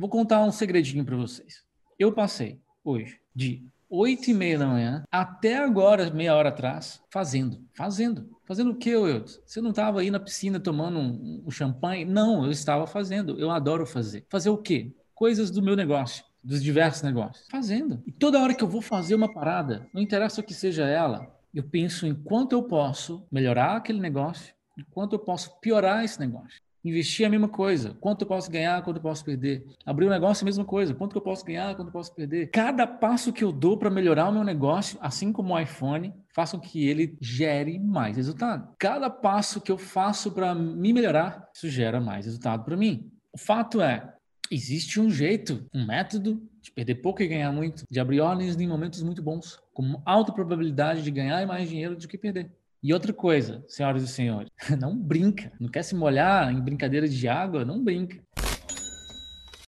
Vou contar um segredinho para vocês. Eu passei hoje de 8 e meia da manhã até agora, meia hora atrás, fazendo. Fazendo. Fazendo o que, Eudes? Você não estava aí na piscina tomando um, um champanhe? Não, eu estava fazendo. Eu adoro fazer. Fazer o quê? Coisas do meu negócio dos diversos negócios. Fazendo. E toda hora que eu vou fazer uma parada, não interessa o que seja ela, eu penso em quanto eu posso melhorar aquele negócio e quanto eu posso piorar esse negócio. Investir é a mesma coisa. Quanto eu posso ganhar, quanto eu posso perder. Abrir um negócio é a mesma coisa. Quanto eu posso ganhar, quanto eu posso perder. Cada passo que eu dou para melhorar o meu negócio, assim como o iPhone, faça com que ele gere mais resultado. Cada passo que eu faço para me melhorar, isso gera mais resultado para mim. O fato é, existe um jeito, um método de perder pouco e ganhar muito, de abrir ordens em momentos muito bons, com alta probabilidade de ganhar mais dinheiro do que perder. E outra coisa, senhoras e senhores, não brinca. Não quer se molhar em brincadeira de água? Não brinca.